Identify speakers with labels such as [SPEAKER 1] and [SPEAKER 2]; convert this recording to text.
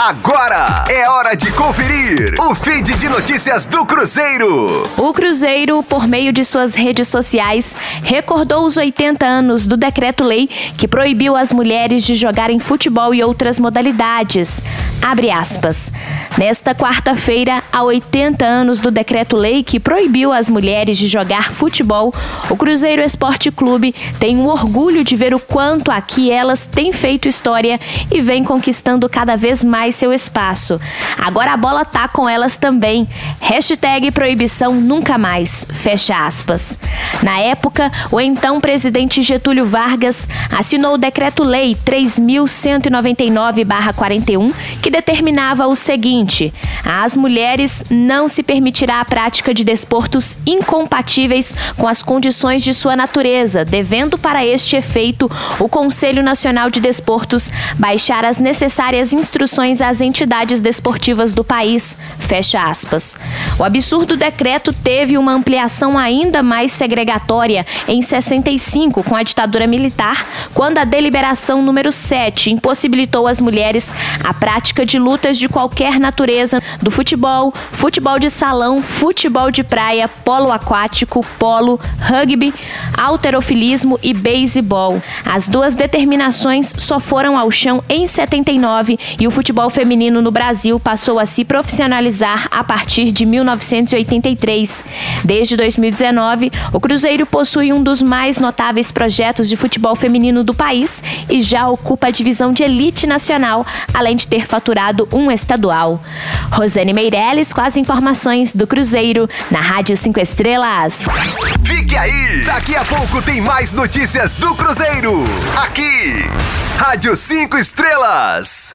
[SPEAKER 1] Agora é hora de conferir o feed de notícias do Cruzeiro.
[SPEAKER 2] O Cruzeiro, por meio de suas redes sociais, recordou os 80 anos do decreto-lei que proibiu as mulheres de jogarem futebol e outras modalidades. Abre aspas. Nesta quarta-feira, há 80 anos do decreto-lei que proibiu as mulheres de jogar futebol, o Cruzeiro Esporte Clube tem o orgulho de ver o quanto aqui elas têm feito história e vem conquistando cada vez mais seu espaço. Agora a bola tá com elas também. Hashtag proibição nunca mais. Fecha aspas. Na época, o então presidente Getúlio Vargas assinou o decreto-lei 3199-41, que determinava o seguinte: às mulheres não se permitirá a prática de desportos incompatíveis com as condições de sua natureza, devendo para este efeito o Conselho Nacional de Desportos baixar as necessárias instruções às entidades desportivas do país. Fecha aspas. O absurdo decreto teve uma ampliação ainda mais segregatória em 65 com a ditadura militar, quando a deliberação número 7 impossibilitou às mulheres a prática de lutas de qualquer natureza do futebol, futebol de salão, futebol de praia, polo aquático, polo, rugby, alterofilismo e beisebol. As duas determinações só foram ao chão em 79 e o futebol feminino no Brasil passou a se profissionalizar a partir de 1983. Desde 2019, o Cruzeiro possui um dos mais notáveis projetos de futebol feminino do país e já ocupa a divisão de elite nacional, além de ter faturado um estadual. Rosane Meirelles com as informações do Cruzeiro na Rádio 5 Estrelas.
[SPEAKER 1] Fique aí! Daqui a pouco tem mais notícias do Cruzeiro. Aqui, Rádio 5 Estrelas.